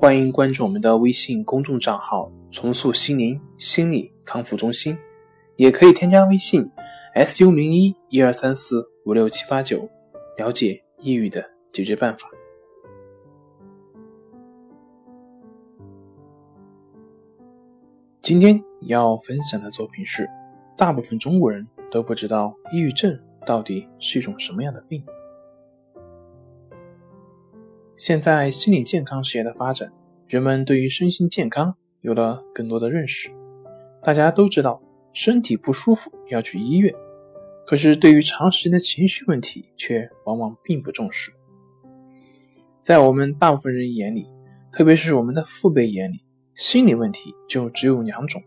欢迎关注我们的微信公众账号“重塑心灵心理康复中心”，也可以添加微信 “su 零一一二三四五六七八九”，了解抑郁的解决办法。今天要分享的作品是：大部分中国人都不知道抑郁症到底是一种什么样的病。现在心理健康事业的发展，人们对于身心健康有了更多的认识。大家都知道，身体不舒服要去医院，可是对于长时间的情绪问题，却往往并不重视。在我们大部分人眼里，特别是我们的父辈眼里，心理问题就只有两种：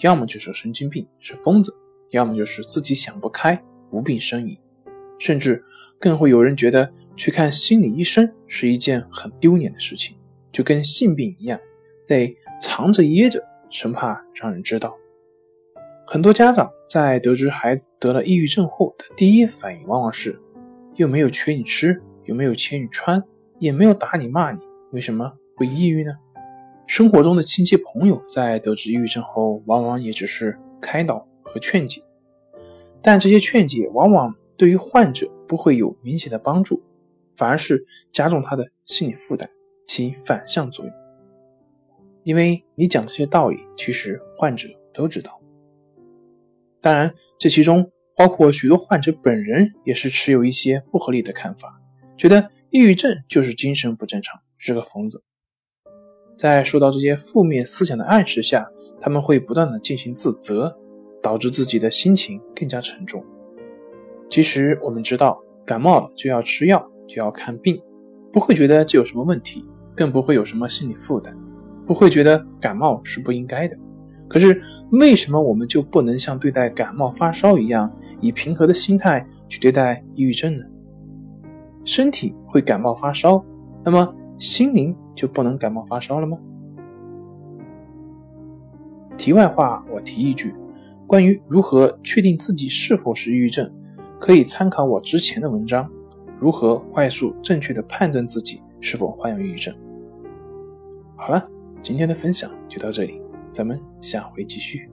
要么就是神经病，是疯子；要么就是自己想不开，无病呻吟。甚至更会有人觉得去看心理医生是一件很丢脸的事情，就跟性病一样，得藏着掖着，生怕让人知道。很多家长在得知孩子得了抑郁症后的第一反应往往是：又没有缺你吃，又没有钱你穿，也没有打你骂你，为什么会抑郁呢？生活中的亲戚朋友在得知抑郁症后，往往也只是开导和劝解，但这些劝解往往。对于患者不会有明显的帮助，反而是加重他的心理负担，起反向作用。因为你讲这些道理，其实患者都知道。当然，这其中包括许多患者本人也是持有一些不合理的看法，觉得抑郁症就是精神不正常，是个疯子。在受到这些负面思想的暗示下，他们会不断的进行自责，导致自己的心情更加沉重。其实我们知道，感冒了就要吃药，就要看病，不会觉得这有什么问题，更不会有什么心理负担，不会觉得感冒是不应该的。可是为什么我们就不能像对待感冒发烧一样，以平和的心态去对待抑郁症呢？身体会感冒发烧，那么心灵就不能感冒发烧了吗？题外话，我提一句，关于如何确定自己是否是抑郁症。可以参考我之前的文章，如何快速正确的判断自己是否患有抑郁症。好了，今天的分享就到这里，咱们下回继续。